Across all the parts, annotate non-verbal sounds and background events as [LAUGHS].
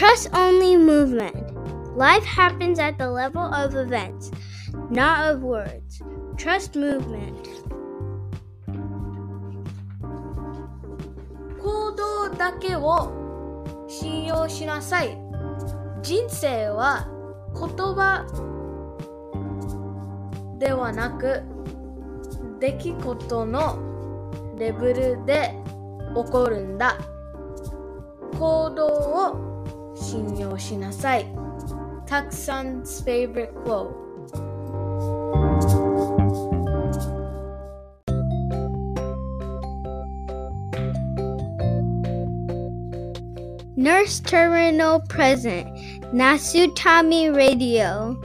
Trust only movement. Life happens at the level of events, not of words. Trust movement. 行動だけを信用しなさい。人生は言葉ではなく出来事のレベルで起こるんだ。行動を信用しなさい。たくさん favorite quote Nurse Terminal Present Nasutami Radio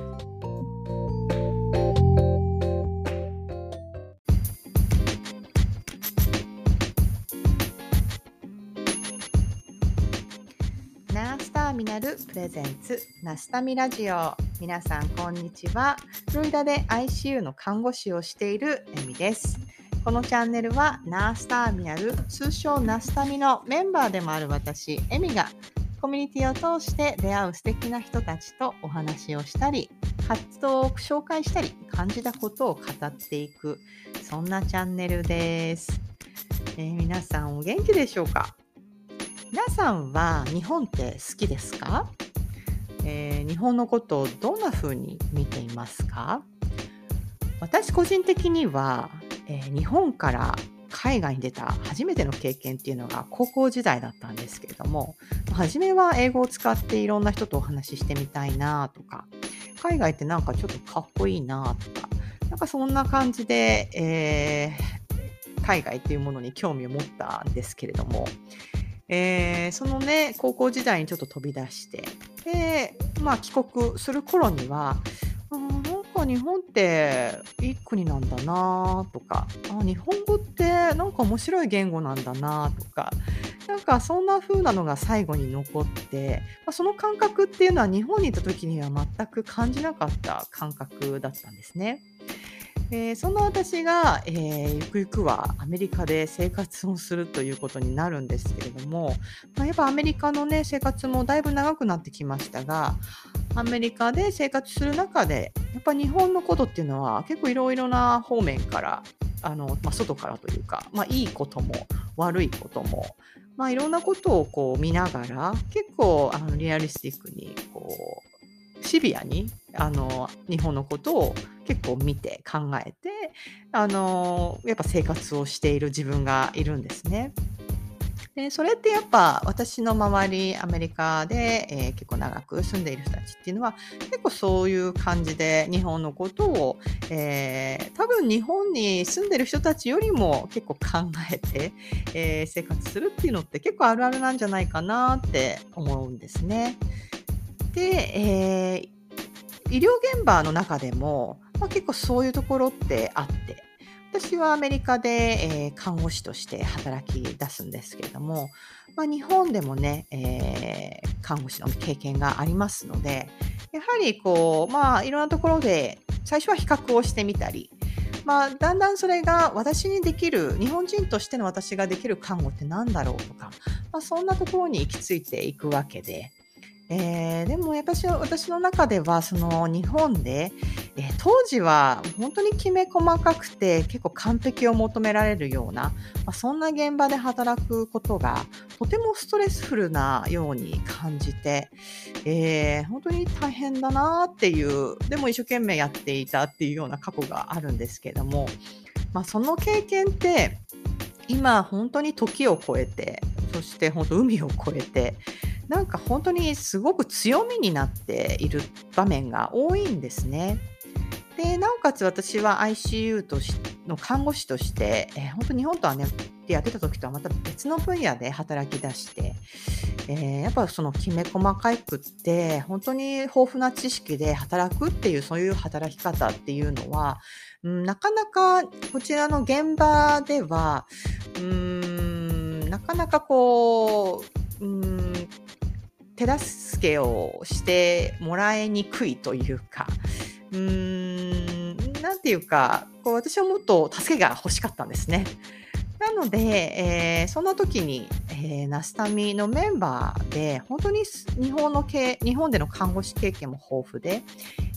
ナスタミラジオ。皆さんこんにちは。フロリダで ICU の看護師をしているエミです。このチャンネルはナースターミナル通称ナスタミのメンバーでもある私エミがコミュニティを通して出会う素敵な人たちとお話をしたり活動を紹介したり感じたことを語っていくそんなチャンネルです、えー皆さんお元気でしょうか？皆さんは日本って好きですか、えー日本のことをどんな風に見ていますか？私個人的には、えー日本から海外に出た初めての経験っていうのが高校時代だったんですけれども初めは英語を使っていろんな人とお話ししてみたいなとか海外ってなんかちょっとかっこいいなとかなんかそんな感じで、えー海外っていうものに興味を持ったんですけれども、えーそのね高校時代にちょっと飛び出してで、まあ、帰国する頃にはあなんか日本っていい国なんだなとかあ日本語ってなんか面白い言語なんだなとかなんかそんな風なのが最後に残って、まあ、その感覚っていうのは日本にいた時には全く感じなかった感覚だったんですね。えーそんな私が、えーゆくゆくはアメリカで生活をするということになるんですけれども、まあ、やっぱアメリカの、ね、生活もだいぶ長くなってきましたがアメリカで生活する中でやっぱ日本のことっていうのは結構いろいろな方面からあの、まあ、外からというか、まあ、いいことも悪いことも、まあ、いろんなことをこう見ながら結構あのリアリスティックにこうシビアにあの日本のことを結構見て考えてあのやっぱ生活をしている自分がいるんですね。でそれってやっぱ私の周りアメリカで、えー結構長く住んでいる人たちっていうのは結構そういう感じで日本のことを、えー多分日本に住んでる人たちよりも結構考えて、えー生活するっていうのって結構あるあるなんじゃないかなって思うんですね。で、えー医療現場の中でも、まあ、結構そういうところってあって私はアメリカで、えー看護師として働き出すんですけれども、まあ、日本でもね、えー看護師の経験がありますのでやはりこう、まあ、いろんなところで最初は比較をしてみたり、まあ、だんだんそれが私にできる日本人としての私ができる看護って何だろうとか、まあ、そんなところに行き着いていくわけで。えーでも私私の中ではその日本で、えー当時は本当にきめ細かくて結構完璧を求められるような、まあ、そんな現場で働くことがとてもストレスフルなように感じて、えー本当に大変だなっていうでも一生懸命やっていたっていうような過去があるんですけども、まあ、その経験って今本当に時を超えてそして本当海を越えてなんか本当にすごく強みになっている場面が多いんですね。でなおかつ私は ICU としの看護師として、えー本当日本とはねでやってた時とはまた別の分野で働き出して、えーやっぱそのきめ細かくって本当に豊富な知識で働くっていうそういう働き方っていうのは、うん、なかなかこちらの現場ではうんなかなかこううん手助けをしてもらえにくいというか、うーん、なんていうか、こう私はもっと助けが欲しかったんですね。なので、えー、そんな時に、えー、ナスタミのメンバーで、本当に日本の系、日本での看護師経験も豊富で、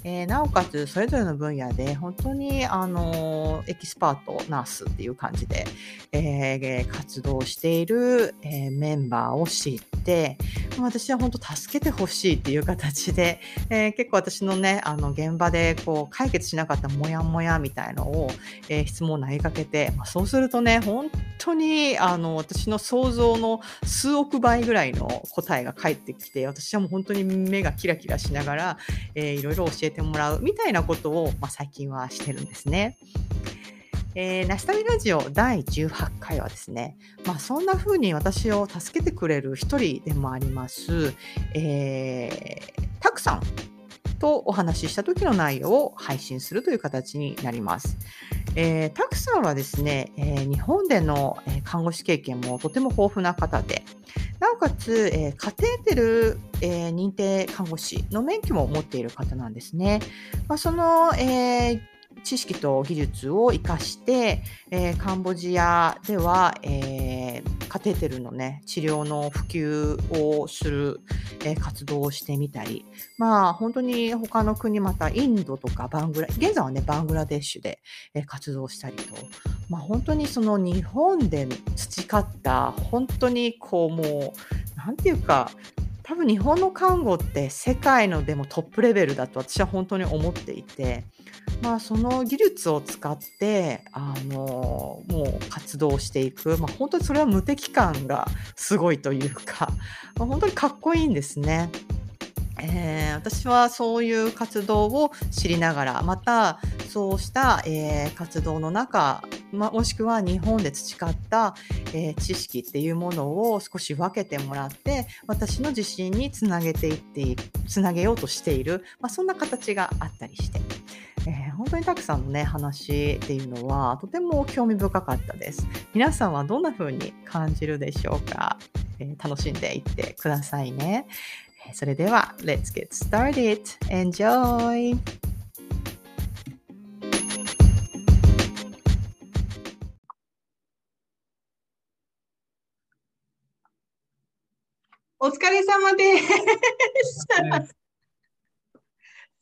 えー、なおかつそれぞれの分野で本当にあのエキスパートナースっていう感じで、えー、活動している、えー、メンバーを知って私は本当助けてほしいっていう形で、えー、結構私のねあの現場でこう解決しなかったモヤモヤみたいのを、えー、質問を投げかけて、まあ、そうするとね本当にあの私の想像の数億倍ぐらいの答えが返ってきて私はもう本当に目がキラキラしながら、えー、いろいろ教えてもらうみたいなことを、まあ、最近はしてるんですね。えー、ナスタミラジオ第18回はですね、まあ、そんな風に私を助けてくれる一人でもあります、えー、たくさんとお話しした時の内容を配信するという形になります。えー、タクさんはですね、えー、日本での看護師経験もとても豊富な方で、なおかつ、えー、カテーテル、えー、認定看護師の免許も持っている方なんですね。まあ、その、えー知識と技術を生かして、えー、カンボジアでは、えー、カテーテルのね、治療の普及をする、え、活動をしてみたり、まあ本当に他の国、またインドとかバングラ、現在はね、バングラデシュで、え、活動したりと、まあ本当にその日本で培った、本当にこうもう、なんていうか、多分日本の看護って世界のでもトップレベルだと私は本当に思っていて、まあ、その技術を使ってあのもう活動していく、まあ、本当にそれは無敵感がすごいというか、まあ、本当にかっこいいんですね。えー、私はそういう活動を知りながらまたそうした、えー、活動の中、ま、もしくは日本で培った、えー、知識っていうものを少し分けてもらって私の自信につなげていってつなげようとしている、まあ、そんな形があったりして。えー、本当にたくさんのね話っていうのはとても興味深かったです。皆さんはどんな風に感じるでしょうか、えー、楽しんでいってくださいね。それでは Let's get started! Enjoy! お疲れ様です。[LAUGHS]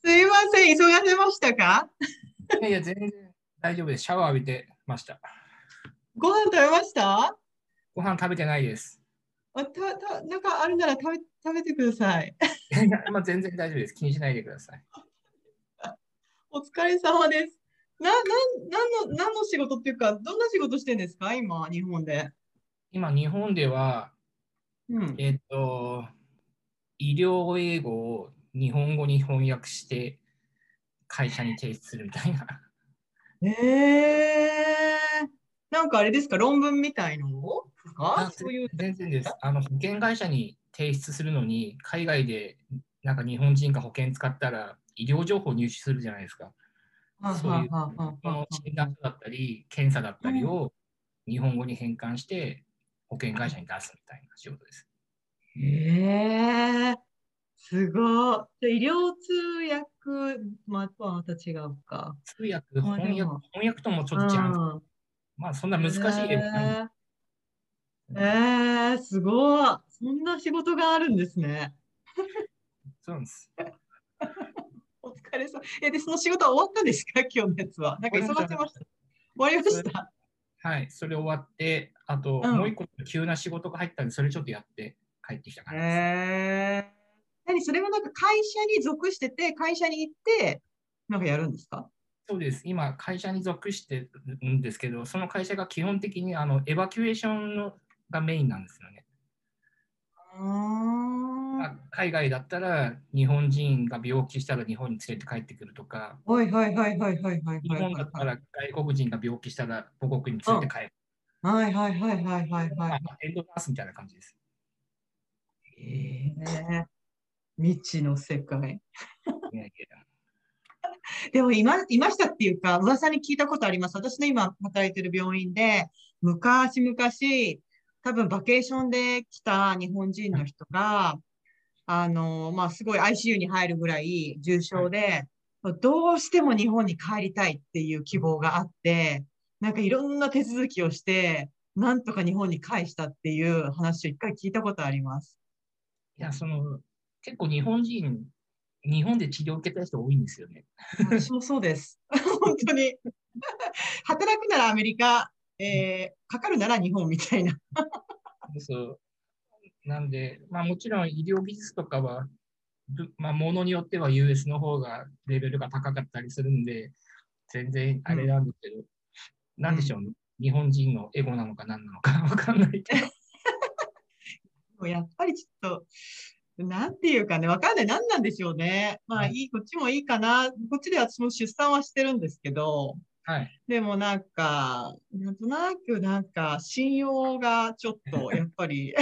すいません、急がせましたか？いやいや、全然大丈夫です。シャワー浴びてました。ご飯食べました？ご飯食べてないです。あたたなんかあるなら食べ食べてください。[LAUGHS] まあ、全然大丈夫です。気にしないでください。お疲れ様です。な、な、なんの、何の仕事っていうか、どんな仕事してんですか？今、日本で。今、日本では、うん、えっと、医療英語を日本語に翻訳して会社に提出するみたいな。えー、なんかあれですか、論文みたいのか？そういう全然です。あの保険会社に提出するのに、海外でなんか日本人が保険使ったら医療情報入手するじゃないですか。そういう診断だったり、検査だったりを日本語に変換して保険会社に出すみたいな仕事です。へえー、すごい。医療通訳、またまた違うか。通訳、翻訳、翻訳ともちょっと違う。まあ、そんな難しいですね。えー、すごい。そんな仕事があるんですね。そうです。お疲れ様。え、で、その仕事は終わったんですか？今日のやつは。なんか忙しました。終わりました？はい、それ終わって、あと、うん、もう一個急な仕事が入ったんで、それちょっとやって帰ってきたからです。えー何それもなんか会社に属してて、会社に行って、なんかやるんですか？そうです。今、会社に属してるんですけど、その会社が基本的にあのエバキュエーションのがメインなんですよね。あ海外だったら日本人が病気したら日本に連れて帰ってくるとか、はいはいはいはいはいはい。日本だったら外国人が病気したら母国に連れて帰る。はいはいはいはいはいはい。エンドナースみたいな感じです。ええー未知の世界。[LAUGHS] でもいまいましたっていうか、噂に聞いたことあります。私の今働いてる病院で、昔々、多分バケーションで来た日本人の人が、あの、まあ、すごい ICU に入るぐらい重症で、はい、どうしても日本に帰りたいっていう希望があって、なんかいろんな手続きをして、なんとか日本に返したっていう話を一回聞いたことあります。いや、その、結構日本人、日本で治療を受けた人多いんですよね。私もそうです。本当に。[LAUGHS] 働くならアメリカ、えーかかるなら日本みたいな。そう。なんで、まあもちろん医療技術とかは、ぶまあ、ものによっては US の方がレベルが高かったりするんで、全然あれなんですけど、なんでしょうね。日本人のエゴなのか何なのかわかんないけど。[LAUGHS] やっぱりちょっと、なんていうかね、わかんない。何なんでしょうね。まあはいいい、こっちもいいかな。こっちで私も出産はしてるんですけど、はい。でもなんか、なんとなくなんか信用がちょっと [LAUGHS] やっぱり、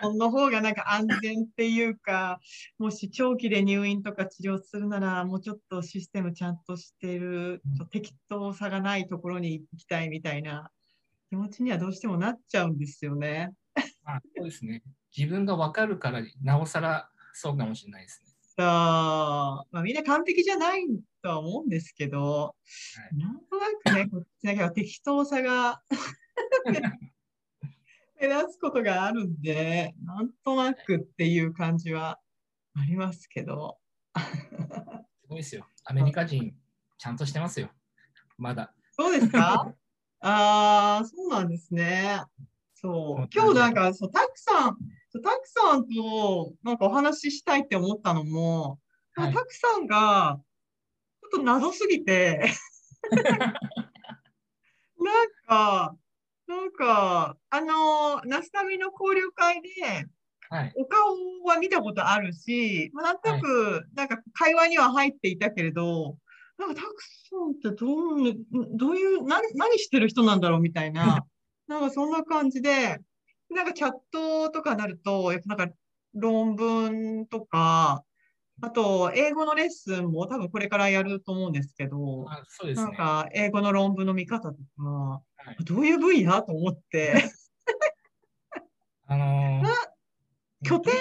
この方がなんか安全っていうか、もし長期で入院とか治療するなら、もうちょっとシステムちゃんとしてる、ち適当さがないところに行きたいみたいな気持ちにはどうしてもなっちゃうんですよね。まあ、そうですね。自分がわかるから、なおさらそうかもしれないですね。さあ、まあ、みんな完璧じゃないとは思うんですけど、なんとなくね、こっちだけは適当さが [LAUGHS] 目立つことがあるんで、なんとなくっていう感じはありますけど。すごいですよ。アメリカ人、ちゃんとしてますよ。まだ。そうですか？[LAUGHS] ああ、そうなんですね。そう。今日なんか、そう、たくさん、そうたくさんとなんかお話ししたいって思ったのも、はいたくさんが、ちょっと謎すぎて、[LAUGHS] なんか、なんか、あの、ナスタミの交流会で、はい。お顔は見たことあるし、まあ、なんとなく、なんか会話には入っていたけれど、なんかたくさんってどう、どういう、何、何してる人なんだろうみたいな、[LAUGHS] なんかそんな感じで、なんかチャットとかなると、やっぱなんか論文とか、あと英語のレッスンも多分これからやると思うんですけど、あそうですね。なんか英語の論文の見方とか、いどういう分野と思って、あのー [LAUGHS] 拠点は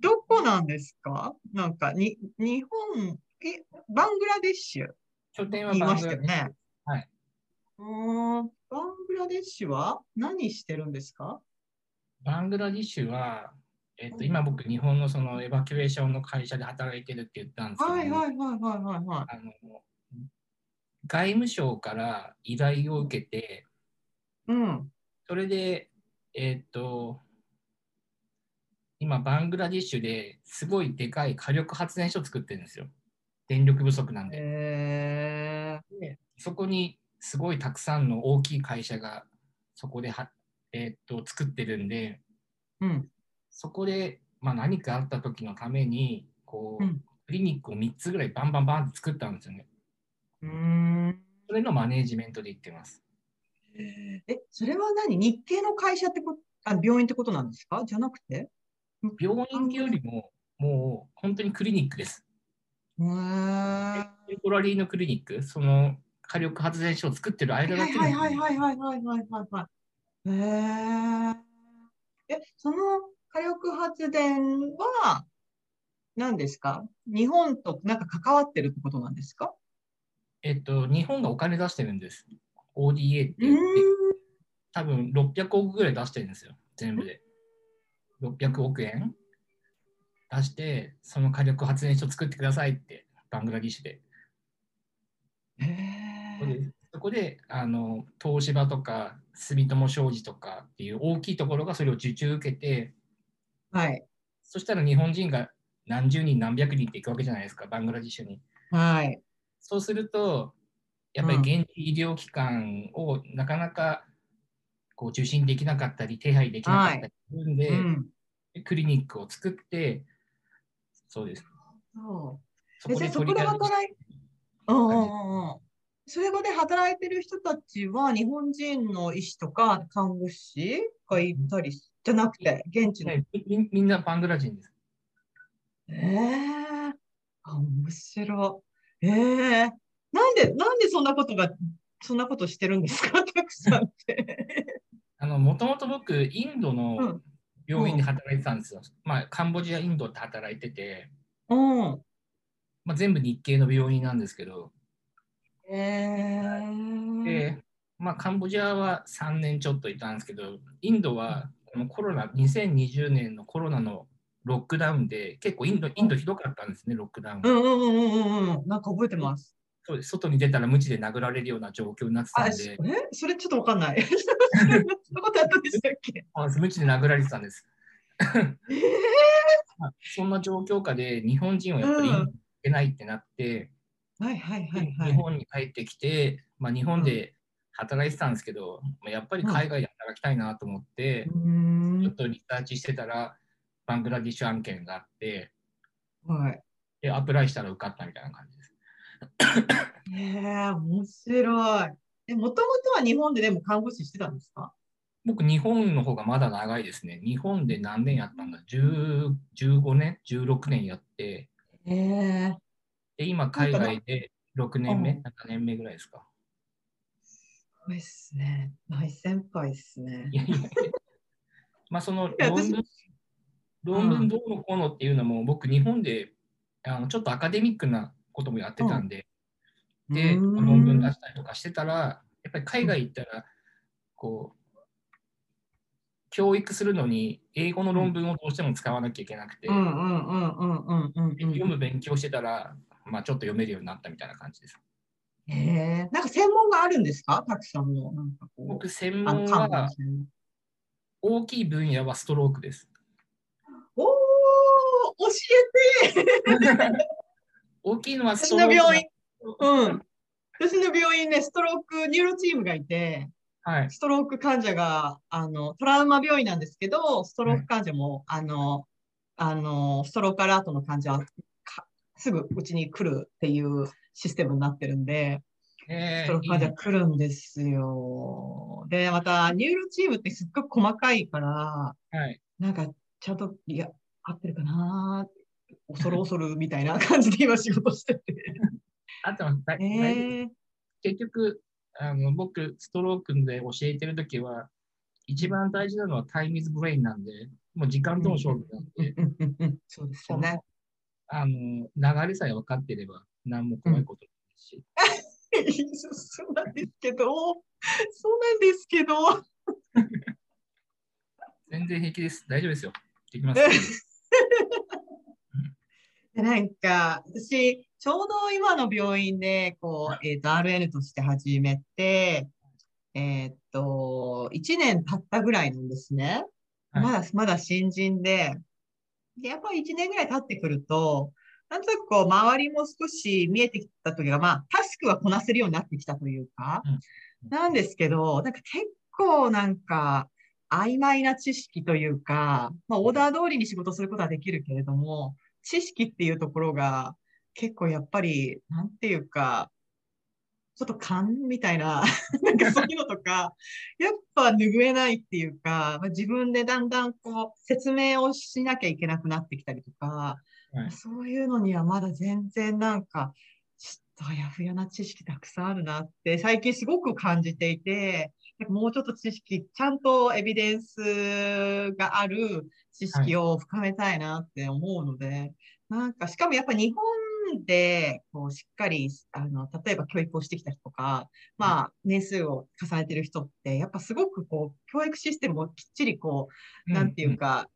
どこなんですか？なんかに、日本、え、バングラデシュ？拠点は言いまバングラデシュね。はい。うーん、バングラデシュは何してるんですか？バングラディッシュは、えっと、うん今僕、日本のそのエバキュエーションの会社で働いてるって言ったんですけども、はいはいはいはいはいはい。あの外務省から依頼を受けて、うん。それで、えっと、今、バングラディッシュですごいでかい火力発電所を作ってるんですよ。電力不足なんで。えでそこにすごいたくさんの大きい会社がそこでは、えー、っと作ってるんで、うん、そこで、まあ、何かあった時のためにこう、うん、クリニックを3つぐらいバンバンバンって作ったんですよね。うん。それのマネジメントで言ってます。え、それは何？日系の会社ってこあ病院ってことなんですか？じゃなくて？病院よりも、もう本当にクリニックです。テコラリーのクリニック、その火力発電所を作ってる間だけ、はいはいはいはいはいはいはい、はい。へえ。え、その火力発電は何ですか？日本となんか関わってるってことなんですか？えっと、日本がお金出してるんです。ODA って言って、多分600億ぐらい出してるんですよ、全部で。600億円出して、その火力発電所作ってくださいって、バングラディッシュで。それでそこであの東芝とか住友商事とかっていう大きいところがそれを受注受けて、はい。そしたら日本人が何十人何百人っていくわけじゃないですか、バングラディッシュに。はい。そうすると、やっぱり現地医療機関をなかなかこう受診できなかったり、手配できなかったりするんで、うん。クリニックを作って、そうです。そう。そこえじゃあそこで働い、うんうんうんうん。それで働いてる人たちは日本人の医師とか看護師がいたりじゃなくて、現地の。ねみみんなバングラ人です。ええあ、面白い。ええなんで、なんでそんなことが、そんなことしてるんですか、[LAUGHS] たくさんって。[LAUGHS] あの、もともと僕、インドうのん病院で働いてたんですよ。まあ、カンボジア、インドって働いてて、うん。まあ、全部日系の病院なんですけど、ええで、まあ、カンボジアは3年ちょっといたんですけど、インドはこのコロナ、2020年のコロナのロックダウンで、結構インドインドひどかったんですね、ロックダウン。うんうんうんうんうん。なんか覚えてます。そうです外に出たら無知で殴られるような状況になってたあ、んえで、それちょっとわかんない。[LAUGHS] そんなことあったんでしたっけ？あ無知で殴られてたんです。えまあそんな状況下で日本人はやっぱり行けないってなって、ー、はいはいはいは日い。本に帰ってきて、まあ、日本で働いてたんですけど、まあやっぱり海外で働きたいなと思って、うーん。ちょっとリサーチしてたら、バングラディッシュ案件があって、はい。で、アプライしたら受かったみたいな感じです。[COUGHS] ええ面白い。え、もともとは日本ででも看護師してたんですか？僕、日本の方がまだ長いですね。日本で何年やったんだ ?10 15年 ?16 年やって、ええで、今、海外で6年目、うん7年目ぐらいですか？すごいっすね。大先輩っすねい。やいやまあ、その論文、論文どうのこうのっていうのも、僕、日本であのちょっとアカデミックなこともやってたんで、で、論文出したりとかしてたら、やっぱり海外行ったら、こう、教育するのに英語の論文をどうしても使わなきゃいけなくて。読む勉強してたら、まあ、ちょっと読めるようになったみたいな感じです。へえなんか専門があるんですか？たくさんの。なんかこう。僕、専門は大きい分野はストロークです。おー、教えて [LAUGHS] 大きいのはス私トローク。の病院、うん。私の病院ね、ストロークニューロチームがいて、はい。ストローク患者が、あの、トラウマ病院なんですけど、ストローク患者も、あの、あの、ストロークアラートの患者すぐうちに来るっていうシステムになってるんで、えストローク患者来るんですよ。で、また、ニューロチームってすっごく細かいから、はい。なんか、ちゃんと、いや、合ってるかな恐る恐るみたいな感じで今仕事してて。[LAUGHS] あとは、だえー、結局あの、僕、ストロークで教えてるときは、一番大事なのはタイムイズブレインなんで、もう時間との勝負なんで、うんうんうんそうですよね。あの流れさえ分かってれば何も怖いことないし、そうなんですけど、そうなんですけど、全然平気です。大丈夫ですよ。できます。で [LAUGHS] なんか、私、ちょうど今の病院で、こう、えっと、RN として始めて、えっと、1年経ったぐらいなんですね。はいまだ、まだ新人で、で、やっぱり1年ぐらい経ってくると、なんとなくこう、周りも少し見えてきた時が、まあ、タスクはこなせるようになってきたというか、うん。なんですけど、なんか結構なんか、曖昧な知識というか、まあ、オーダー通りに仕事することはできるけれども、知識っていうところが、結構やっぱり、なんていうか、ちょっと勘みたいな、[LAUGHS] なんかそういうのとか、やっぱ拭えないっていうか、まあ、自分でだんだんこう、説明をしなきゃいけなくなってきたりとか、はい。そういうのにはまだ全然なんか、ちょっとあやふやな知識たくさんあるなって最近すごく感じていて、もうちょっと知識、ちゃんとエビデンスがある知識を深めたいなって思うので、なんかしかもやっぱ日本でこうしっかりあの例えば教育をしてきた人とか、まあ年数を重ねてる人ってやっぱすごくこう教育システムをきっちりこうなんていうか、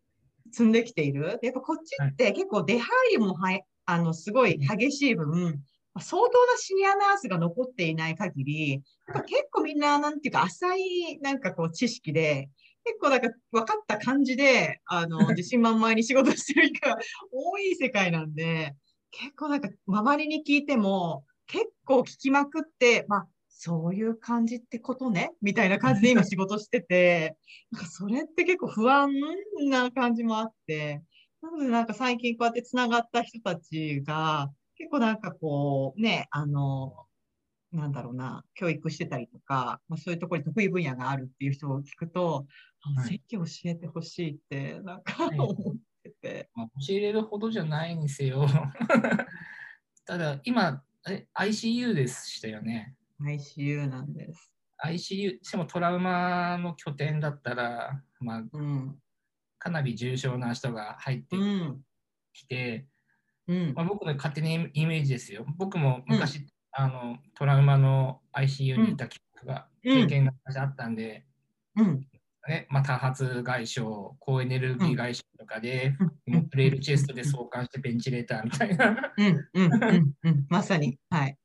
積んできている。でやっぱこっちって結構出入りもはやあのすごい激しい分、まあ相当なシニアナースが残っていない限り、やっぱ結構みんな、なんていうか、浅い、なんかこう、知識で、結構なんか分かった感じで、あの、[LAUGHS] 自信満々に仕事してる人が多い世界なんで、結構なんか、周りに聞いても、結構聞きまくって、まあ、そういう感じってことね？みたいな感じで [LAUGHS] 今仕事してて、なんかそれって結構不安な感じもあって、なのでなんか最近こうやってつながった人たちが、結構なんかこう、ね、あの、なんだろうな、教育してたりとか、まあ、そういうところに得意分野があるっていう人を聞くと、あはい。席教えてほしいって、なんかはい。思ってて。まあ、教えれるほどじゃないにせよ。[LAUGHS] ただ、今、え ICU でしたよね。ICU なんです。ICU、しかもトラウマの拠点だったら、まあ、うん。かなり重症な人が入ってうん。きて、うんま。あ、僕の勝手なイメージですよ。僕も昔、あのトラウマの ICU にいた記憶が、経験があったんで、うん。ねまあ、多発外傷、高エネルギー外傷とかで、もうプレールチェストで相関してベンチレーターみたいな。うん。うん。うん。うん。まさに。はい。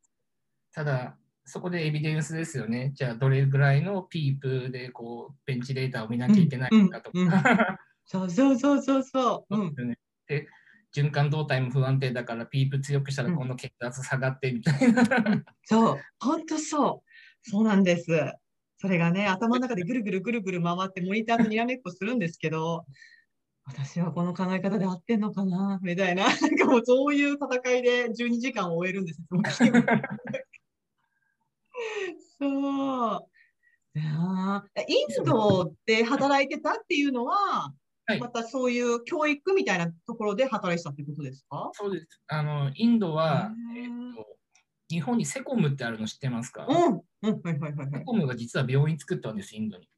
ただ、そこでエビデンスですよね。じゃあ、どれぐらいのピープでこうベンチレーターを見なきゃいけないのかとうんうんか。そうそうそうそうそう。うん。[LAUGHS] で、循環動態も不安定だから、ピープ強くしたら今度血圧下がってみたいな。そう。本当そう。そうなんです。それがね、頭の中でぐるぐるぐるぐる回ってモニターとにらめっこするんですけど、私はこの考え方で合ってんのかなみたいな。なんかもうそういう戦いで12時間を終えるんです。そう。いやーインドで働いてたっていうのは、はいまたそういう教育みたいなところで働いてたってことですか？そうです。あの、インドは、えっと日本にセコムってあるの知ってますか、うん。うん。はいはいはいはい。セコムが実は病院作ったんです、インドに。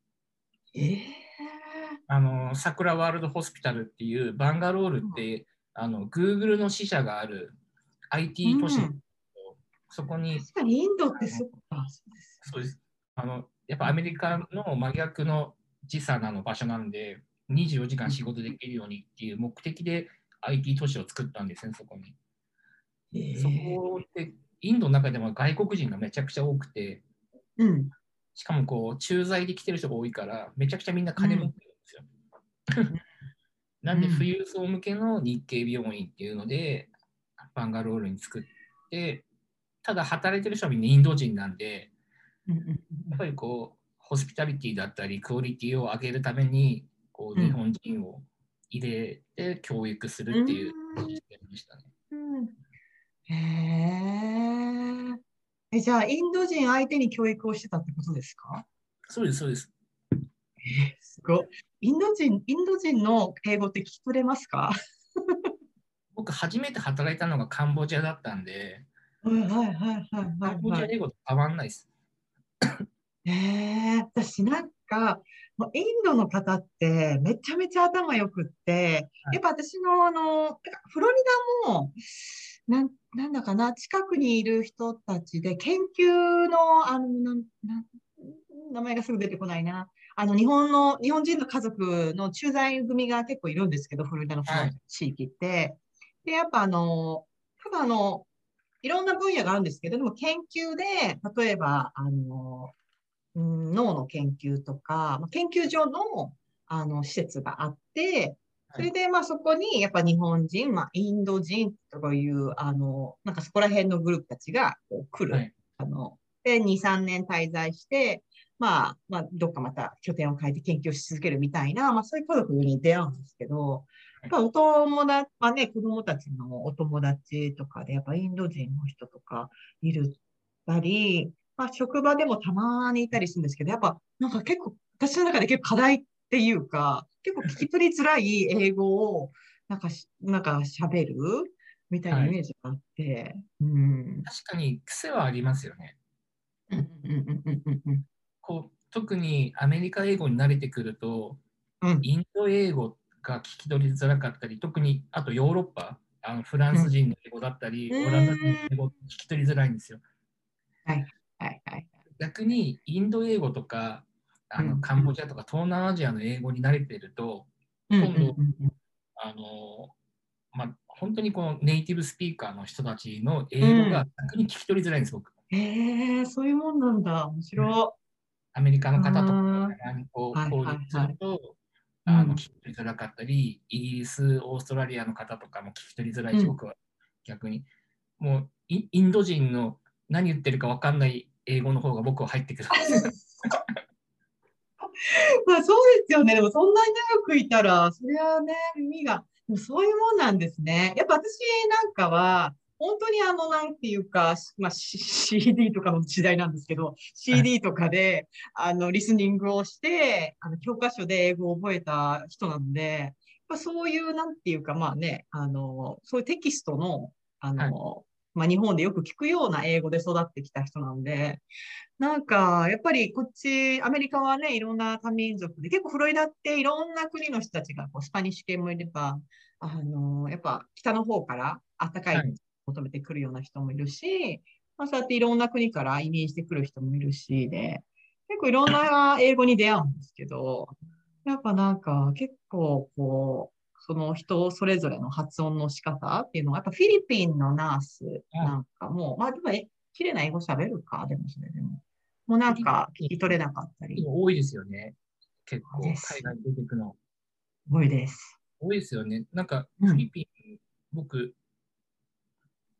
ええあの、桜ワールドホスピタルっていう、バンガロールって、あの、Google の支社がある IT 都市、うんそこに、確かにインドってそっか。そうですそうです。あの、やっぱアメリカの真逆の時差なの場所なんで、24時間仕事できるようにっていう目的で IT 都市を作ったんですね、そこに。えそこって、インドの中でも外国人がめちゃくちゃ多くて、うん。しかもこう、駐在で来てる人が多いから、めちゃくちゃみんな金持ってるんですよ。なんで、うん富裕層向けの日系病院っていうので、バンガロールに作って、ただ働いてる人はみんなインド人なんで、やっぱりこう、ホスピタリティだったり、クオリティを上げるために、こう、うん日本人を入れて教育するっていううんシステムでしたね。うんへえ。え、じゃあ、インド人相手に教育をしてたってことですか？そうです、そうです。すごい。インド人、インド人の英語って聞き取れますか？[LAUGHS] 僕、初めて働いたのがカンボジアだったんで、はいはいはいはいカンボはい。ジア英語と変わんないです。ええ私なんか、もうインドの方ってめちゃめちゃ頭良くって、はいやっぱ私のあの、フロリダも、なん、なんだかな、近くにいる人たちで研究の、あの、名前がすぐ出てこないな。あの、日本の、日本人の家族の駐在組が結構いるんですけど、フロリダの地域って。で、やっぱあの、ただあの、いろんな分野があるんですけど、でも研究で、例えば、あの、うん脳の研究とか、まあ研究所の、あの施設があって、それで、まあ、そこに、やっぱ日本人、まあ、インド人とかいう、あの、なんかそこら辺のグループたちがこう来る。はいあの、で、2、3年滞在して、まあ、まあ、どっかまた拠点を変えて研究し続けるみたいな、まあ、そういう家族に出会うんですけど、やっぱお友達、まあね、子供たちのお友達とかで、やっぱインド人の人とかいるたり、まあ、職場でもたまにいたりするんですけど、やっぱ、なんか結構、私の中で結構課題っていうか、結構聞き取りづらい英語を、なんかし、なんか喋るみたいなイメージがあって、うん。確かに癖はありますよね。こう特にアメリカ英語に慣れてくると、うんインド英語が聞き取りづらかったり、特にあとヨーロッパ、あのフランス人の英語だったり、うんオランダ人の英語聞き取りづらいんですよ。はいはい。逆にインド英語とかあうんのカンボジアとか東南アジアの英語に慣れてると、うん今度あのまあ、本当にこのネイティブスピーカーの人たちの英語が逆に聞き取りづらいんです、僕。へえ、そういうもんなんだ。面白アメリカの方とかこう交流すると、うんあの聞き取りづらかったり、イギリス、オーストラリアの方とかも聞き取りづらいし、うん僕は逆に。もうイインド人の何言ってるか分かんない英語の方が僕は入ってくる。[LAUGHS] [LAUGHS] まあそうですよね。でもそんなに長くいたら、それはね、耳が、でもそういうもんなんですね。やっぱ私なんかは、本当にあの、なんていうか、まあ、CD とかの時代なんですけど、CD とかで、あの、リスニングをして、あの、教科書で英語を覚えた人なので、まあ、そういう、なんていうか、まあね、あの、そういうテキストの、あの、まあ、日本でよく聞くような英語で育ってきた人なので、なんか、やっぱりこっち、アメリカはね、いろんな多民族で、結構フロリダっていろんな国の人たちが、こうスパニッシュ系もいれば、あの、やっぱ北の方から暖かはい。い求めてくるような人もいるし、まあ、そうやっていろんな国から移民してくる人もいるしで、結構いろんな英語に出会うんですけど、やっぱなんか結構こう、その人それぞれの発音の仕方っていうのは、やっぱフィリピンのナースなんかも、まあでも、綺麗な英語喋るか、でもそれでも。もうなんか聞き取れなかったり。多いですよね。結構、海外出てくの。多いです。多いですよね。なんか、フィリピン、うん、僕、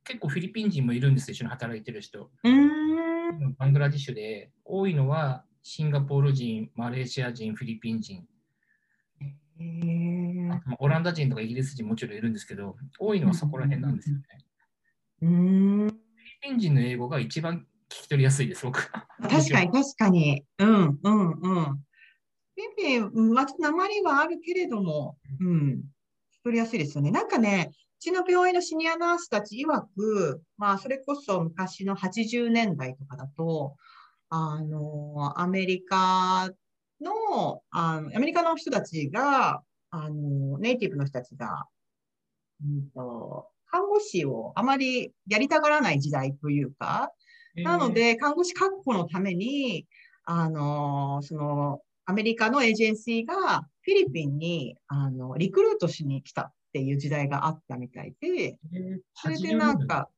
結構フィリピン人もいるんです一緒に働いてる人。うんバングラディッシュで、多いのはシンガポール人、マレーシア人、フィリピン人。オランダ人とかイギリス人もちろんいるんですけど、多いのはそこら辺なんですよね。うんフィリピン人の英語が一番聞き取りやすいです、僕。確かに、確かに。うん、うん、うん。フィリピン、まあ、鉛はあるけれども、うん、聞き取りやすいですよね。なんかね、うちの病院のシニアナースたち曰く、まあ、それこそ昔の80年代とかだと、あの、アメリカの、あのアメリカの人たちが、あの、ネイティブの人たちが、うんと、看護師をあまりやりたがらない時代というか、なので、看護師確保のために、あの、その、アメリカのエージェンシーがフィリピンに、あの、リクルートしに来たっていう時代があったみたいで、それでなんか、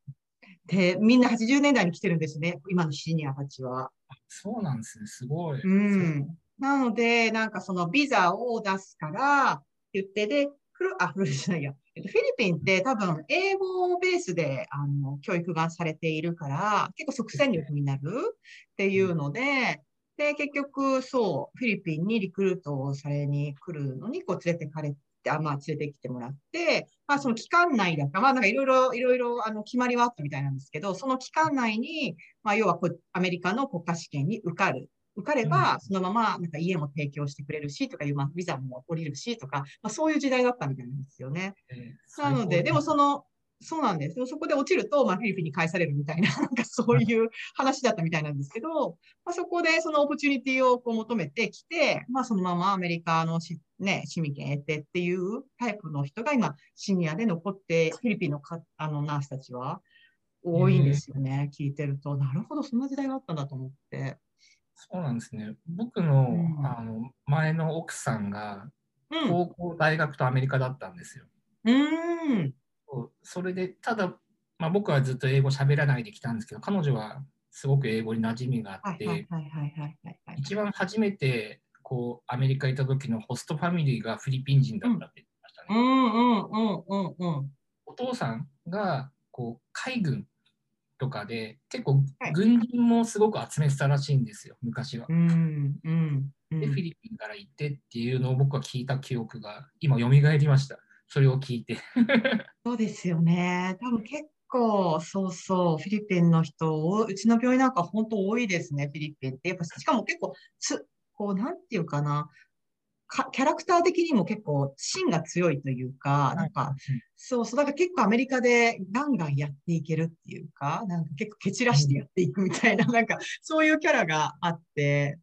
で、みんな80年代に来てるんですね、今のシニアたちは。そうなんですね、すごい。うん。なので、なんかそのビザを出すから言って、で、フロ、あ、フロリじゃないや。フィリピンって多分英語ベースであの教育がされているから、結構即戦力になるっていうので、で、結局そう、フィリピンにリクルートをされに来るのにこう連れてかれて、あまあ連れてきてもらって、まあその期間内だか、まあなんかいろいろ、いろいろあの決まりはあったみたいなんですけど、その期間内に、まあ要はこアメリカの国家試験に受かる受かれば、そのままなんか家も提供してくれるしとかいう、まあ、ビザも降りるしとか、まあ、そういう時代だったみたいなんですよね。えー、なので、でもその、そうなんです。でもそこで落ちると、まあ、フィリピンに返されるみたいな、[LAUGHS] なんかそういう話だったみたいなんですけど、まあ、そこでそのオプチュニティをこう求めてきて、まあ、そのままアメリカのし、ね、市民権得てっていうタイプの人が今、シニアで残って、フィリピンのかあのナースたちは多いんですよね、聞いてると。なるほど、そんな時代があったんだと思って。そうなんですね。僕のうん、あの前の奥さんが高校、大学とアメリカだったんですよ。うん、それで、ただ、まあ、僕はずっと英語喋らないで来たんですけど、彼女はすごく英語に馴染みがあって、一番初めてこうアメリカ行った時のホストファミリーがフィリピン人だったって言ってましたね。お父さんがこう海軍とかで結構軍人もすごく集めてたらしいんですよ、昔は。うんうんで、フィリピンから行ってっていうのを僕は聞いた記憶が今蘇りました。それを聞いて。[LAUGHS] そうですよね。多分結構、そうそう、フィリピンの人、うちの病院なんか本当多いですね、フィリピンって。やっぱしかも結構つ、こう、なんていうかな、かキャラクター的にも結構芯が強いというか、なんか、そうそう、だから結構アメリカでガンガンやっていけるっていうか、なんか結構蹴散らしてやっていくみたいな、[LAUGHS] なんかそういうキャラがあって、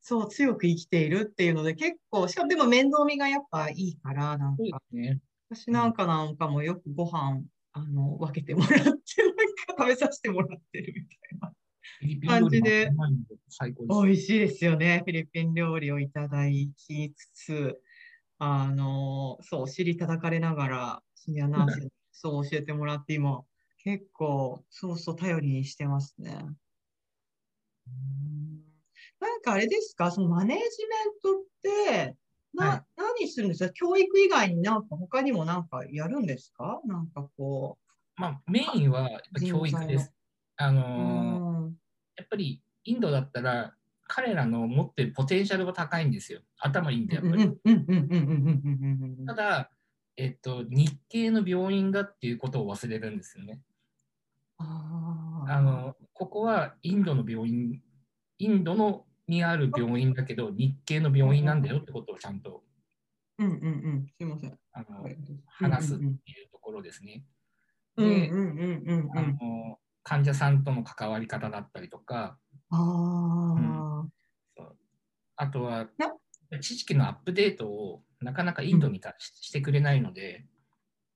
そう、強く生きているっていうので結構、しかもでも面倒見がやっぱいいから、なんか、ね、私なんかなんかもよくご飯、あの、分けてもらって、なんか食べさせてもらってるみたいな。感じで、美味しいですよね。フィリピン料理をいただきつつ、あの、そう、尻叩かれながら、シニアナースにそう教えてもらって、今、結構、そうそう頼りにしてますね。なんかあれですか、そのマネージメントって、な、はい、何するんですか？教育以外になんか他にもなんかやるんですか？なんかこう。まあ、メインは教育です。あのー、やっぱりインドだったら彼らの持ってるポテンシャルが高いんですよ。頭いいんで、やっぱり。ただ、えっと、日系の病院だっていうことを忘れるんですよね。あのここはインドの病院、インドのにある病院だけど、日系の病院なんだよってことをちゃんと、うんうんうん、すいません。あの話すっていうところですね。で、患者さんとの関わり方だったりとか、あ,、うん、あとは知識のアップデートをなかなかインドにし,、してくれないので、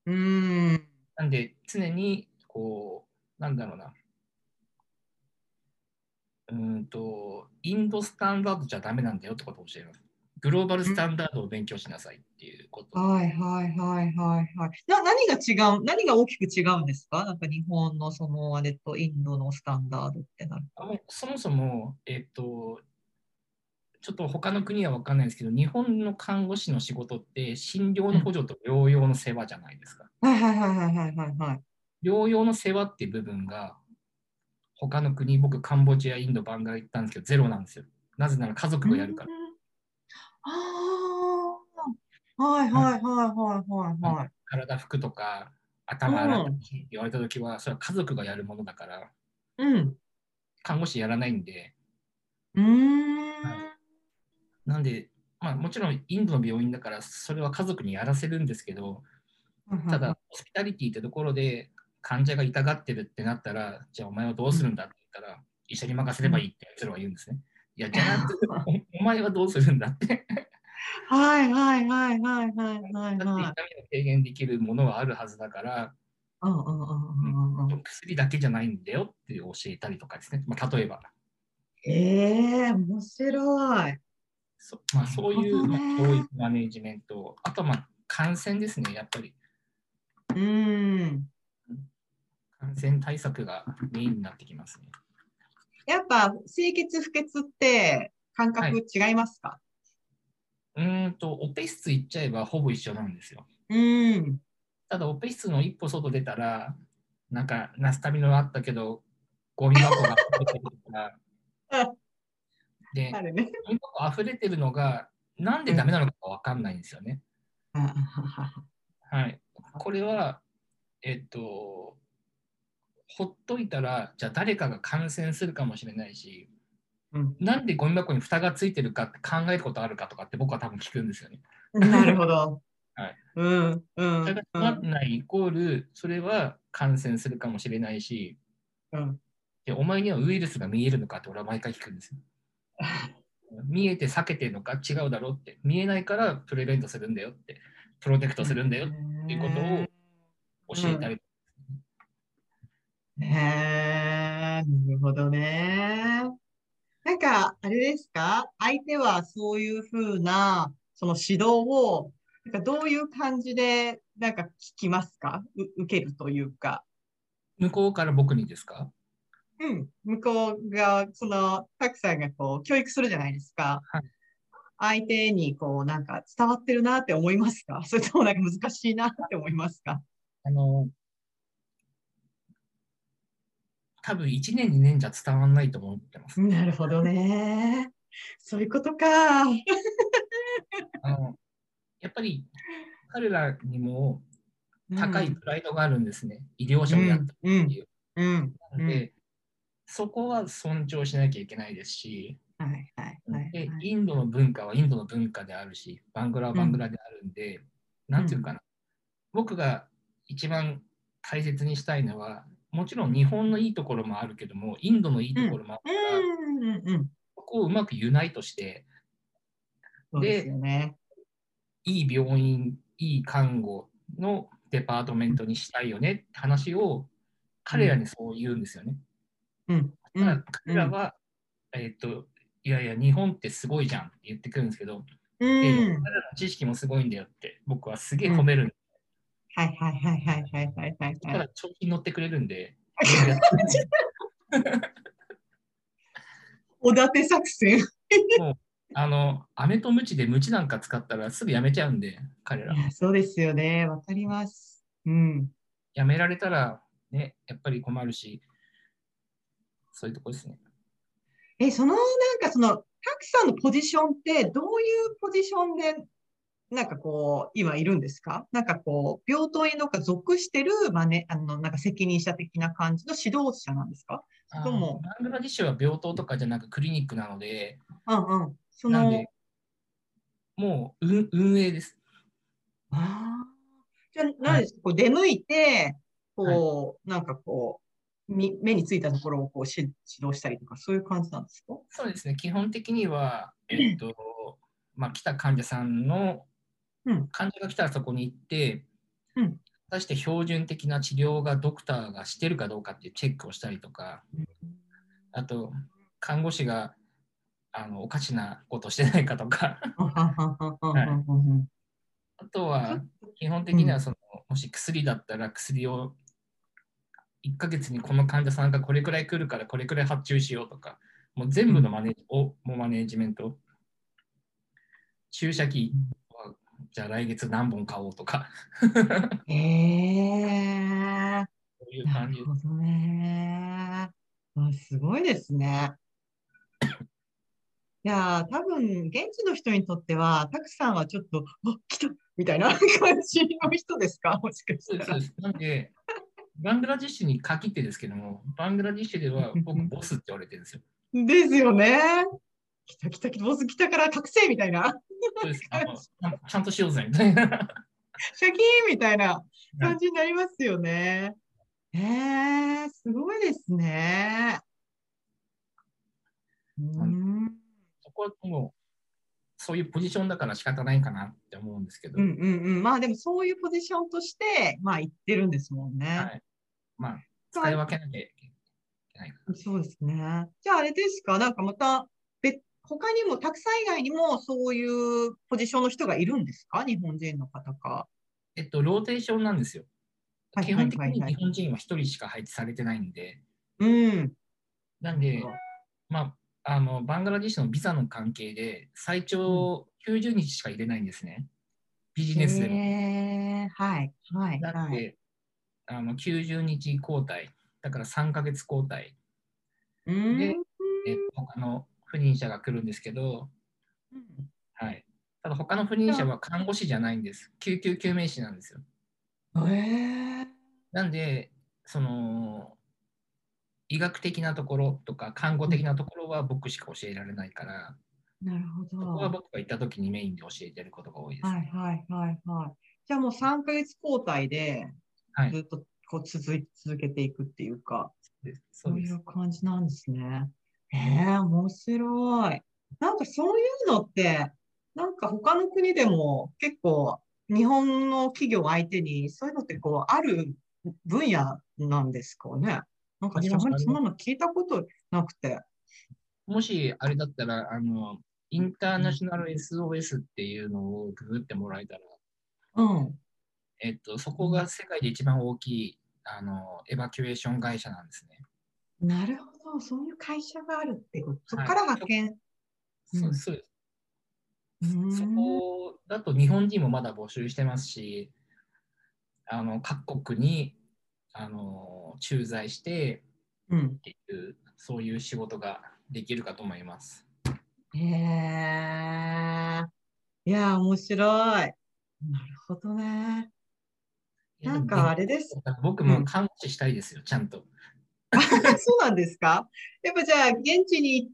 うん、なんで常にこう、なんだろうな、うんと、インドスタンダードじゃダメなんだよってことを教えます。グローバルスタンダードを勉強しなさいっていうこと。はいはいはいはいはい。な、何が違う、何が大きく違うんですか？なんか日本のそのあれとインドのスタンダードってなるあそもそも、えっと、ちょっと他の国は分かんないですけど、日本の看護師の仕事って診療の補助と療養の世話じゃないですか。はいはいはいはいはいはいはい。療養の世話っていう部分が、他の国、僕、カンボジア、インド、バンガラ行ったんですけど、ゼロなんですよ。なぜなら家族がやるから。ああ、はいはいはいはいはいはい。体拭くとか、頭洗ってって言われたときは、それは家族がやるものだから、うん。看護師やらないんで、うーん。なんで、まあ、もちろんインドの病院だから、それは家族にやらせるんですけど、ただ、ホスピタリティってところで患者が痛がってるってなったら、じゃあお前はどうするんだって言ったら、一緒に任せればいいってやつらは言うんですね。いや、じゃなくて、お [LAUGHS] お前はどうするんだって。はいはいはいはいはいはいだって痛みはい。を軽減できるものはあるはずだから、うんうんうんうんうん。薬だけじゃないんだよって教えたりとかですね。まあ、例えば。ええ面白い。そまあ、そういう、教育マネジメント、あとはまあ感染ですね、やっぱり。うん。感染対策がメインになってきますね。やっぱ清潔不潔って感覚違いますか、うーんと、オペ室行っちゃえばほぼ一緒なんですよ。うん。ただ、オペ室の一歩外出たら、なんか、ナスタミのあったけど、ゴミ箱が溢れてるとか、[LAUGHS] で、あるね。ゴミ箱溢れてるのが、なんでダメなのかわかんないんですよね。はい。これは、えっと、ほっといたら、じゃあ誰かが感染するかもしれないし、うんなんでゴミ箱に蓋がついてるかって考えることあるかとかって僕は多分聞くんですよね。なるほど。はい。うん。うん。蓋が閉まないイコール、それは感染するかもしれないし、うん。でお前にはウイルスが見えるのかって俺は毎回聞くんですよ。[LAUGHS] 見えて避けてるのか？違うだろうって。見えないからプレベントするんだよって。プロテクトするんだよっていうことを教えたり。へえ、なるほどね。なんか、あれですか？相手はそういうふうな、その指導を、なんかどういう感じで、なんか聞きますか？う受けるというか。向こうから僕にですか？うん。向こうが、その、たくさんがこう、教育するじゃないですか。はい相手にこう、なんか伝わってるなって思いますか？それともなんか難しいなって思いますか？あの、多分1年2年じゃ伝わらないと思ってます。なるほどね。そういうことか。あのやっぱり彼らにも高いプライドがあるんですね。医療者をやったっていう。うん。なので、そこは尊重しなきゃいけないですし、はいはいはいではい。インドの文化はインドの文化であるし、バングラはバングラであるんで、なんていうかな、僕が一番大切にしたいのは、もちろん日本のいいところもあるけども、インドのいいところもあるから、うんうんうん。そこをうまくユナイトして、でね。いい病院、いい看護のデパートメントにしたいよねって話を彼らにそう言うんですよね。うん。だん。彼らは、えっと、いやいや、日本ってすごいじゃんって言ってくるんですけど、うでん。彼らの知識もすごいんだよって僕はすげえ褒めるんで、はいはいはいはいはいはいはいたはい。だ調子に乗ってくれるんで、[LAUGHS] おだて作戦。あの、飴とムチでムチなんか使ったらすぐやめちゃうんで、彼らそうですよね。わかります。うん。やめられたらね、やっぱり困るし、そういうとこですね。え、その、なんかその、たくさんのポジションって、どういうポジションで、なんかこう、今いるんですか？なんかこう、病棟になんか属してる、まあね、あの、なんか責任者的な感じの指導者なんですか？あどうも。バングラデシュは病棟とかじゃなくクリニックなので、うんうん。そのなんで、もう運運営です。ああ。じゃあ、何ですか、こう出向いて、こう、なんかこう、み目についたところをこうし指導したりとか、そういう感じなんですか？そうですね、基本的には、えっと、まあ、来た患者さんの、うん。患者が来たらそこに行って、うん。果たして標準的な治療がドクターがしてるかどうかっていうチェックをしたりとか、あと、看護師があのおかしなことしてないかとか。あとは基本的にはその、もし薬だったら薬を1ヶ月にこの患者さんがこれくらい来るからこれくらい発注しようとか、もう全部のマネ,、をもうマネージメント、注射器。はじゃあ来月何本買おうとか。へえー。そういう感じ。なるほどね。すごいですね。いや多分現地の人にとっては、たくさんはちょっと、あ来たみたいな [LAUGHS] 感じの人ですか？もしかしたら。なんで、バングラディッシュに限ってですけども、バングラディッシュでは僕、ボスって言われてるんですよ。ですよね。来た来た来た、ボス来たから覚醒みたいな。そうですあのちゃんとしようぜみたいな。[LAUGHS] シャキーンみたいな感じになりますよね。へえー、すごいですね。うんそこはもう、そういうポジションだから仕方ないかなって思うんですけど。うんうんうん。まあでもそういうポジションとして、まあ言ってるんですもんね。はい。まあ、使い分けなきゃいけないかそうですね。じゃああれですか、なんかまた別、他にも、たくさん以外にもそういうポジションの人がいるんですか？日本人の方か。えっと、ローテーションなんですよ。はい基本的に日本人は1人しか配置されてないんで、うん。なんで、まあ、あのバングラディッシュのビザの関係で最長90日しか入れないんですね。ビジネスでも。へーはい、はい、はい。なので、あの90日交代、だから3ヶ月交代うんで、え他の不妊者が来るんですけど、はい、ただ他の不妊者は看護師じゃないんです。救急救命士なんですよ。へえなんで、その、医学的なところとか看護的なところは僕しか教えられないから、なるほど。そこは僕が行った時にメインで教えてることが多いです。はいはいはいはい。じゃあもう3ヶ月交代ではいずっとこう続い続けていくっていうか、でそそういう感じなんですね。へえ、面白い。なんかそういうのって、なんか他の国でも結構日本の企業相手にそういうのってこうある分野なんですかね？なんかそんなの聞いたことなくて。もしあれだったら、あの、インターナショナル SOS っていうのをググってもらえたら、うん。えっと、そこが世界で一番大きいあのエバキュエーション会社なんですね。なるほど。そういう会社があるってこと。そこはいから派遣。うんそうそうですうーんそこだと日本人もまだ募集してますし、あの各国にあの駐在してうん。っていう、そういう仕事ができるかと思います。へえ。いや、面白い。なるほどね。なんかあれです。僕も看護師したいですよ、ちゃんと。[LAUGHS] そうなんですか？やっぱじゃあ、現地に行っ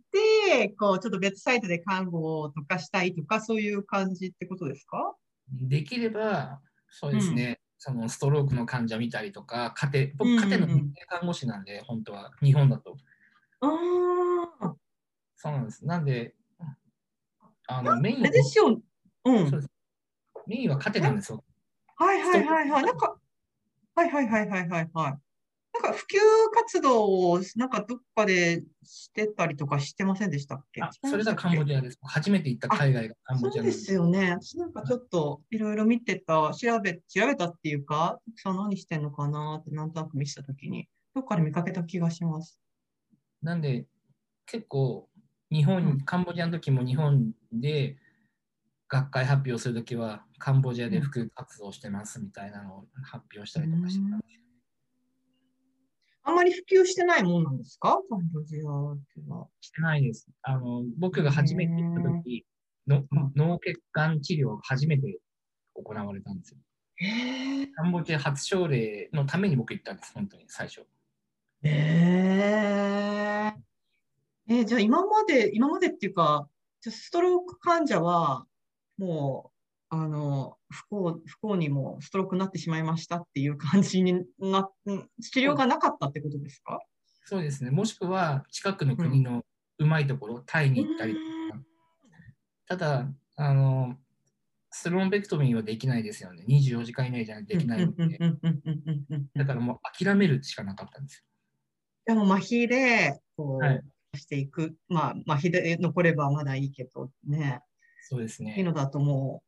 て、こう、ちょっと別サイトで看護とかしたいとか、そういう感じってことですか？できれば、そうですね、そのストロークの患者見たりとか、家庭、僕、うん家庭の看護師なんで、本当は、日本だと。ああ、そうなんです。なんで、あのメインあれですよ。うん。メインは家庭なんですよ。はいはいはいはい。なんか、はいはいはいはいはいはい。なんか普及活動をなんかどっかでしてたりとかしてませんでしたっけ？あそれがカンボジアです。初めて行った海外がカンボジアそうですよね。私なんかちょっといろいろ見てた、調べ、調べたっていうか、たくさん何してんのかなってなんとなく見てたときに、どっかで見かけた気がします。なんで、結構、日本、うんカンボジアの時も日本で学会発表するときは、カンボジアで普及活動してますみたいなのを発表したりとかしてたんですあんまり普及してないもんなんですか？カンボジアは。してないです。あの僕が初めて行った時の脳血管治療が初めて行われたんですよ。カンボジア初症例のために僕行ったんです、本当に最初。へえ。え、じゃあ今まで、今までっていうか、じゃあストローク患者は、もう、あの、不幸、不幸にもストロークになってしまいましたっていう感じにな、うん治療がなかったってことですか？そうですね。もしくは近くの国のうまいところ、タイに行ったりとか。ただ、あの、スローンベクトミーはできないですよね。24時間以内じゃできないので。だからもう諦めるしかなかったんですよ。でも麻痺で、こう、はいしていく。まあ、まあ、日で残ればまだいいけどね。そうですね。いいのだと思う。うんそう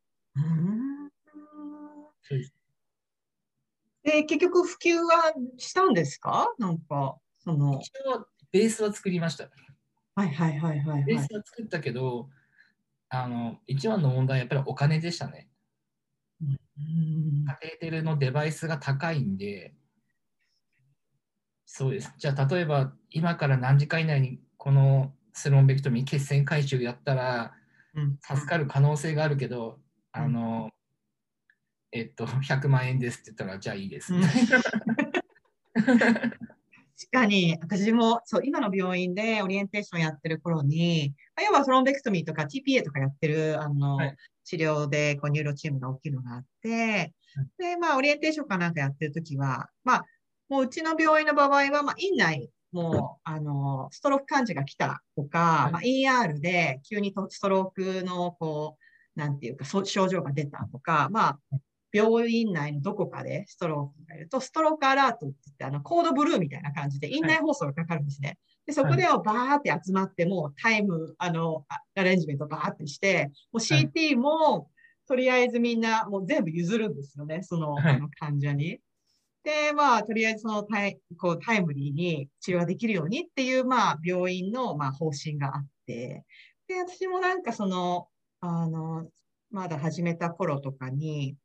で結局普及はしたんですか？なんか、その、一応、ベースは作りました。はいはいはいはい、ベーはい。スは作ったけど、あの、一番の問題はやっぱりお金でしたね。うんカテーテルのデバイスが高いんで、そうです。じゃあ、例えば、今から何時間以内にこのスローンベクトミー血栓回収やったら、うん助かる可能性があるけど、うん。あの、えっと、[LAUGHS] 100万円ですって言ったら、じゃあいいです。うん。確かに、私もそう今の病院でオリエンテーションやってる頃に、まあ要はフロンベクトミーとか TPA とかやってるあの、はい。治療でこう neuro team が大きいのがあって、で、まあ、オリエンテーションかなんかやってるときは、まあ、もううちの病院の場合は、まあ、院内、もう、あの、 stroke 患者が来たとか、はい。まあ、ER で急にと stroke の、こう、なんていうか、そ症状が出たとか、まあ、病院内のどこかで stroke がいると、 stroke alert って言って、あの、 code blue みたいな感じで、院内放送がかかるんですね。で、そこではバーって集まって、もう time、あの、あ arrangement バーってして、もう CT も、とりあえずみんなもう全部譲るんですよね、その,、はい。あの患者に。で、まあ、とりあえずそのタイこうタイムリーに治療ができるようにっていう、まあ、病院の、まあ、方針があって、で、私もなんかその、あの、まだ始めた頃とかに、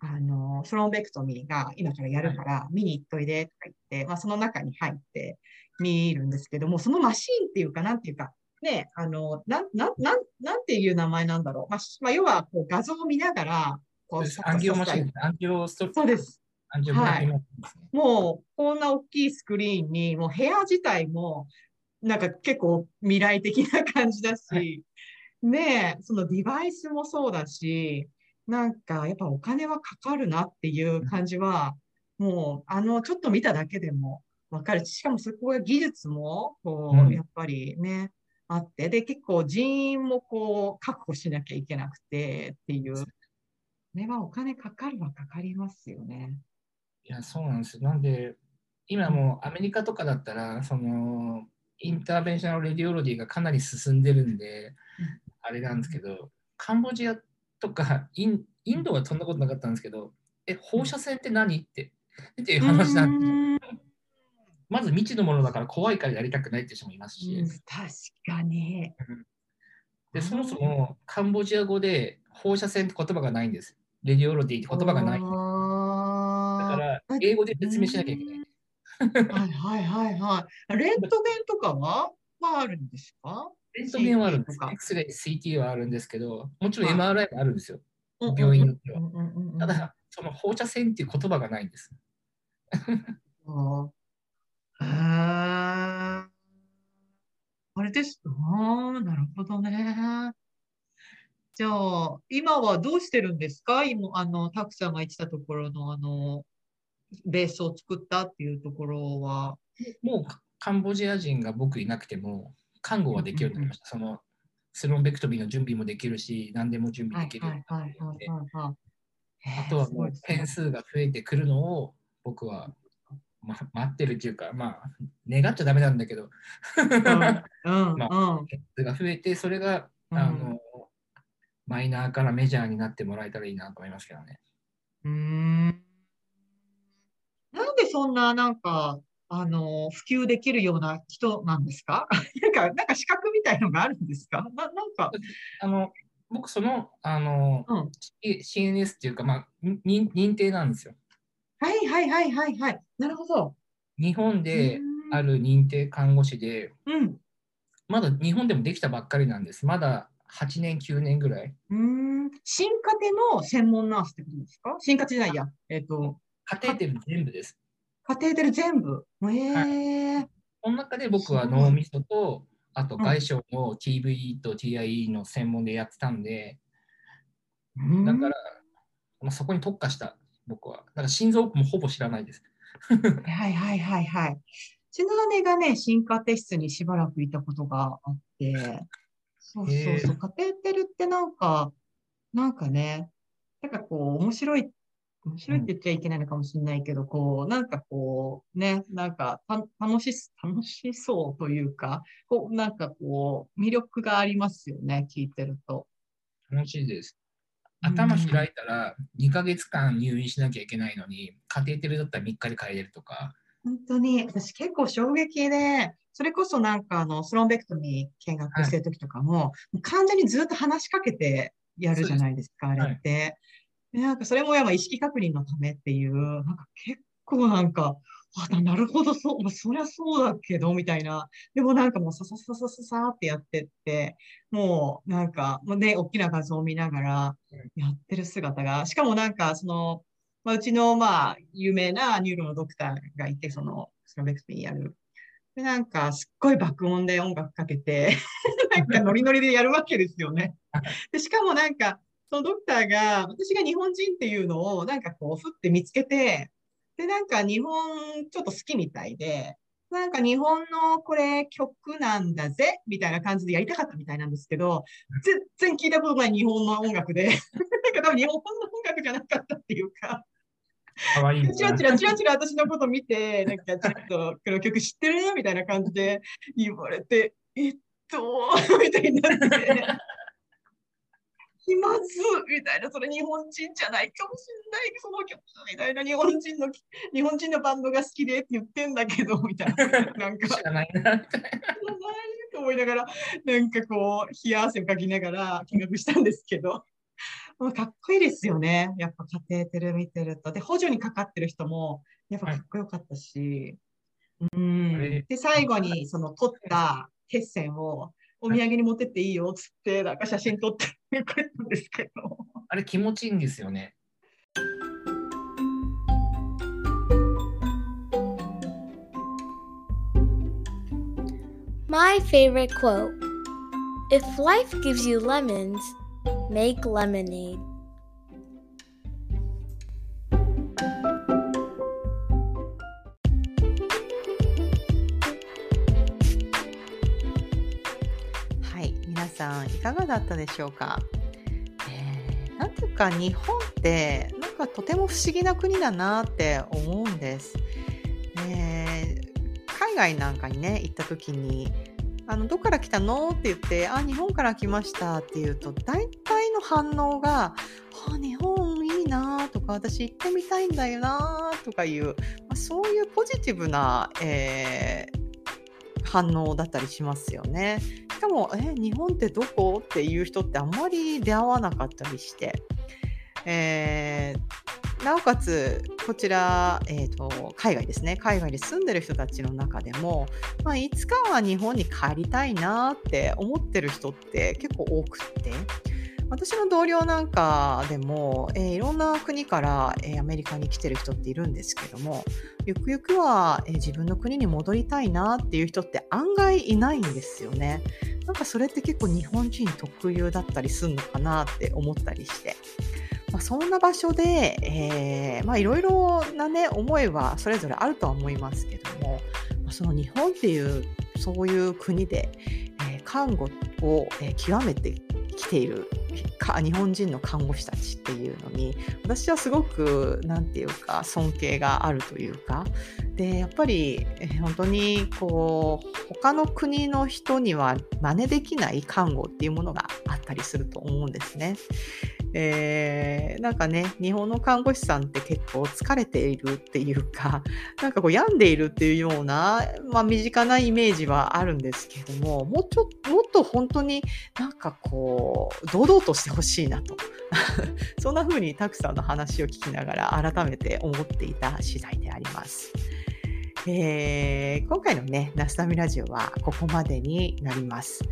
あの、スローンベクトミーが今からやるから見に行っといでとか言って、まあ、その中に入って見るんですけども、そのマシーンっていうか、なんていうか、ね、あの、なん、なん、なん、なんていう名前なんだろう。まあ、しまあ、要は、こう、画像を見ながら、こう、アンギオマシン、アンギオストそうです。アンジオグラフィーマシンですね。もう、こんな大きいスクリーンに、もう部屋自体も、なんか結構未来的な感じだし、はねえ、そのデバイスもそうだし、なんかやっぱお金はかかるなっていう感じは、もう、あの、ちょっと見ただけでもわかる。し、しかもそこは技術も、こうやっぱりね、あって、で、結構人員もこう、確保しなきゃいけなくてっていう、これはお金かかるはかかりますよね。いや、そうなんですよ。なんで、今もうアメリカとかだったら、その、インターベンショナルレディオロジーがかなり進んでるんで、あれなんですけど、カンボジアとかインインドはそんなことなかったんですけど、え、放射線って何って、っていう話なんですよ。まず未知のものだから怖いからやりたくないって人もいますし、うん確かに。でそもそもカンボジア語で放射線って言葉がないんです。レディオロジーって言葉がない。だあから英語で説明しなきゃいけない。ーはいはいはいはい。レントゲンとかははあるんですか？レントゲンはあるんです X-ray、CT はあるんですけど、もちろんはい MRI もあるんですよ。うん病院によってはうんうんうんうんただ、その放射線っていう言葉がないんです。[LAUGHS] ああれです。ああ、なるほどね。じゃあ、今はどうしてるんですか？今、あの、たくさんが言ってたところの、あの、ベースを作ったっていうところは。もうカンボジア人が僕いなくても、看護はできるようになりました。そのスロンベクトミーの準備もできるし、何でも準備できるよ。あとはもう点数。数が増えてくるのを僕は、ま、待ってるっていうか、まあ、願っちゃダメなんだけど、まうん。[LAUGHS] 点数が増えて、それが、うんあのマイナーからメジャーになってもらえたらいいなと思いますけどね。うーんなんでそんな、なんか、あの、普及できるような人なんですか？[LAUGHS] なんか、なんか資格みたいのがあるんですか？な、なんか、あの僕、そのあの、うん。CNS っていうか、まあ、認認定なんですよ。はいはいはいはいはい。なるほど。日本でうんある認定看護師で、うん。まだ日本でもできたばっかりなんです。まだ8年、9年ぐらい。うーん。進化手の専門ナースってことですか？じゃないや。えっ、と、カテーテル全部です。カテーテル全部。へえこの中で僕は脳みそと、あとうん外傷を TVE と TIE の専門でやってたんで、ー。だから、まあ、そこに特化した僕は。だから心臓もほぼ知らないです。[LAUGHS] はいはいはいはい。うちの姉がね、進化テ室にしばらくいたことがあって、そうそうへそう、カテーテルってなんか、なんかね、なんかこう、面白い、面白いって言っちゃいけないのかもしれないけど、こう、なんかこう、ね、なんか楽し、楽しそうというか、こう、なんかこう、魅力がありますよね、聞いてると。楽しいです。頭開いたら2ヶ月間入院しなきゃいけないのに、カテーテルだったら3日で帰れるとか。本当に、私結構衝撃で、それこそなんかあの、スロンベクトに見学してる時とかも、はい、完全にずっと話しかけてやるじゃないですか、すあれって。はい、なんかそれもやっぱ意識確認のためっていう、なんか結構なんか、あ、な [LAUGHS] るほど、そう、そりゃそうだけど、みたいな。でもなんかもうささささささってやってって、もうなんか、もうね、大きな画像を見ながらやってる姿が、しかもなんかその、まあ、うちのまあ、有名な neuro のドクターがいて、その、 thrombectomy やる。で、なんか、すっごい爆音で音楽かけて [LAUGHS] なんかノリノリでやるわけですよね。で、しかもなんか、そのドクターが、私が日本人っていうのを、なんかこう、ふって見つけて、で、なんか日本ちょっと好きみたいで、なんか日本のこれ曲なんだぜみたいな感じでやりたかったみたいなんですけど、全然聞いたことない日本の音楽で、なんか多分日本の音楽じゃなかったっていうか、かわいい。チラチラチラチラ私のこと見て、なんかちょっとこの曲知ってる？みたいな感じで言われて、えっと、みたいになって。いますみたいな、それ日本人じゃないかもしれない、その曲みたいな、日本人の、日本人のバンドが好きでって言ってんだけど、みたいな。[LAUGHS] なんか、知らないな、みたいな。と思いながら、なんかこう、冷や汗をかきながら見学したんですけど、[LAUGHS] かっこいいですよね。やっぱカテーテル見てると。で、補助にかかってる人も、やっぱかっこよかったし。はい、うん。で、最後に、その、取った血栓を、お土産に持ってっていいよっつって、なんか写真撮って帰ったんですけど。あれ気持ちいいんですよね。My favorite quote If life gives you lemons, Make lemonade. 皆さんいかがだったでしょうか、えー、なんていうか日本ってなんかとても不思議な国だなって思うんです、えー、海外なんかにね行った時にあの、どっから来たのって言って、あ、日本から来ましたって言うと、大体の反応が、あ、日本いいなとか、私行ってみたいんだよなとかいう、まあ、そういうポジティブな、えー、反応だったりしますよね。しかも、え、日本ってどこ？っていう人ってあんまり出会わなかったりして、えーなおかつ、こちら、えーと、海外ですね、海外に住んでる人たちの中でも、まあ、いつかは日本に帰りたいなって思ってる人って結構多くって、私の同僚なんかでも、えー、いろんな国から、えー、アメリカに来てる人っているんですけども、ゆくゆくは、えー、自分の国に戻りたいなっていう人って案外いないんですよね。なんかそれって結構日本人特有だったりするのかなって思ったりして。まあ、そんな場所で、いろいろなね、思いはそれぞれあるとは思いますけども、まあ、その日本っていう、そういう国で、えー、看護を、えー、極めて来ているか日本人の看護師たちっていうのに私はすごく何て言うか尊敬があるというかでやっぱり本当にこう他の国の人には真似できない看護っていうものがあったりすると思うんですね。えー、なんかね、日本の看護師さんって結構疲れているっていうか、[LAUGHS] なんかこう病んでいるっていうような、まあ身近なイメージはあるんですけども、もうちょっと、もっと本当になんかこう、堂々としてほしいなと。[LAUGHS] そんな風にたくさんの話を聞きながら改めて思っていた次第であります。えー、今回のね、ナスタミラジオはここまでになります。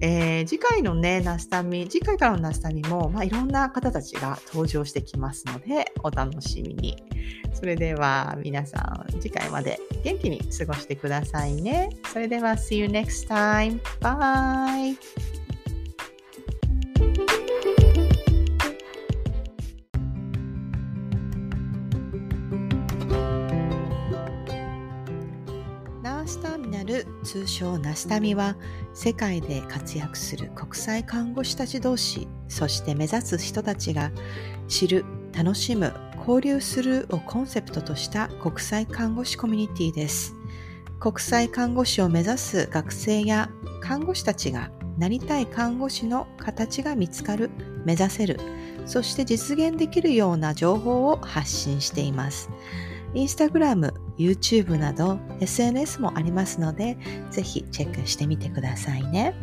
えー、次回のね、ナスタミ、次回からのナスタミも、まあ、いろんな方たちが登場してきますので、お楽しみに。それでは皆さん、次回まで元気に過ごしてくださいね。それでは、See you next time. Bye! る通称ナスタミは世界で活躍する国際看護師たち同士そして目指す人たちが知る楽しむ、交流するをコンセプトとした国際看護師コミュニティです。国際看護師を目指す学生や看護師たちがなりたい看護師の形が見つかる、目指せる、そして実現できるような情報を発信しています。インスタグラム、YouTube など SNS もありますので、ぜひチェックしてみてくださいね。